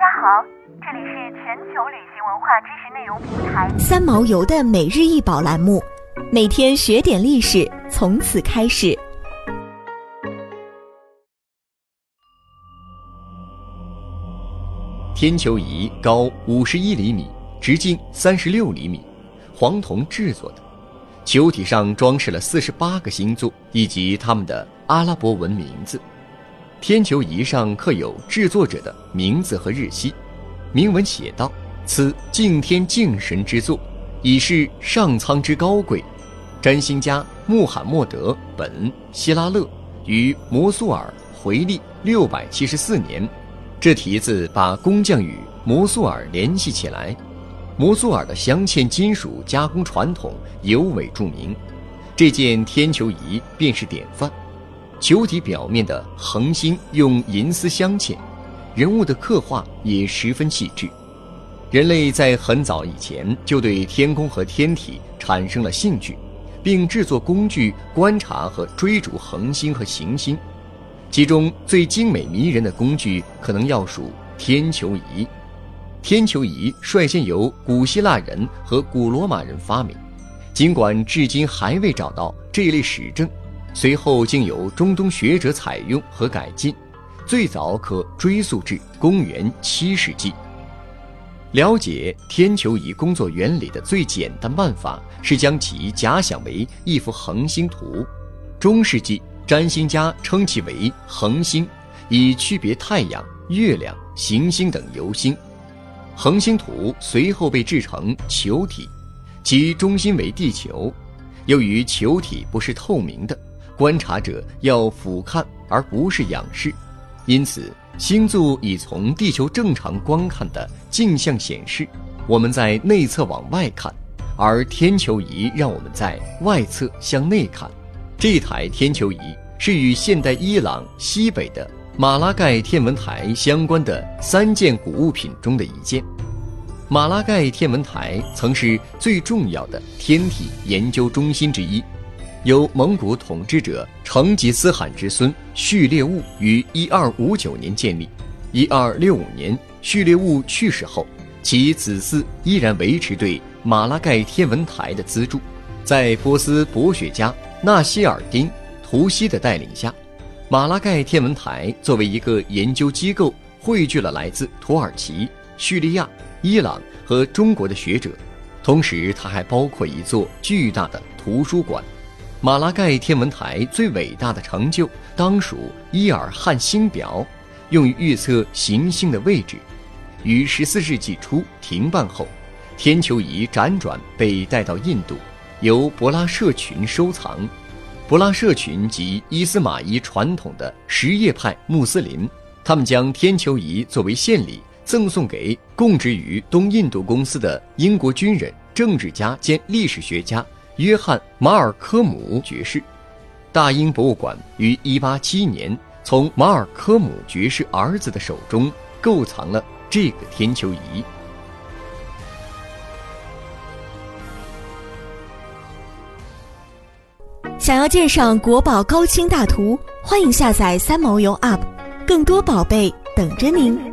家好，这里是全球旅行文化知识内容平台三毛游的每日一宝栏目，每天学点历史，从此开始。天球仪高五十一厘米，直径三十六厘米，黄铜制作的，球体上装饰了四十八个星座以及他们的阿拉伯文名字。天球仪上刻有制作者的名字和日期，铭文写道：“此敬天敬神之作，以示上苍之高贵。占星家穆罕默德·本·希拉勒于摩苏尔回历六百七十四年。”这题字把工匠与摩苏尔联系起来。摩苏尔的镶嵌金属加工传统尤为著名，这件天球仪便是典范。球体表面的恒星用银丝镶嵌，人物的刻画也十分细致。人类在很早以前就对天空和天体产生了兴趣，并制作工具观察和追逐恒星和行星。其中最精美迷人的工具可能要数天球仪。天球仪率先由古希腊人和古罗马人发明，尽管至今还未找到这一类史证。随后经由中东学者采用和改进，最早可追溯至公元七世纪。了解天球仪工作原理的最简单办法是将其假想为一幅恒星图。中世纪占星家称其为恒星，以区别太阳、月亮、行星等游星。恒星图随后被制成球体，其中心为地球。由于球体不是透明的。观察者要俯瞰而不是仰视，因此星座以从地球正常观看的镜像显示。我们在内侧往外看，而天球仪让我们在外侧向内看。这台天球仪是与现代伊朗西北的马拉盖天文台相关的三件古物品中的一件。马拉盖天文台曾是最重要的天体研究中心之一。由蒙古统治者成吉思汗之孙序列兀于1259年建立。1265年，序列兀去世后，其子嗣依然维持对马拉盖天文台的资助。在波斯博学家纳希尔丁·图西的带领下，马拉盖天文台作为一个研究机构，汇聚了来自土耳其、叙利亚、伊朗和中国的学者。同时，它还包括一座巨大的图书馆。马拉盖天文台最伟大的成就当属伊尔汉星表，用于预测行星的位置。于14世纪初停办后，天球仪辗转被带到印度，由博拉社群收藏。博拉社群及伊斯玛仪传统的什叶派穆斯林，他们将天球仪作为献礼赠送给供职于东印度公司的英国军人、政治家兼历史学家。约翰·马尔科姆爵士，大英博物馆于1871年从马尔科姆爵士儿子的手中购藏了这个天球仪。想要鉴赏国宝高清大图，欢迎下载三毛游 App，更多宝贝等着您。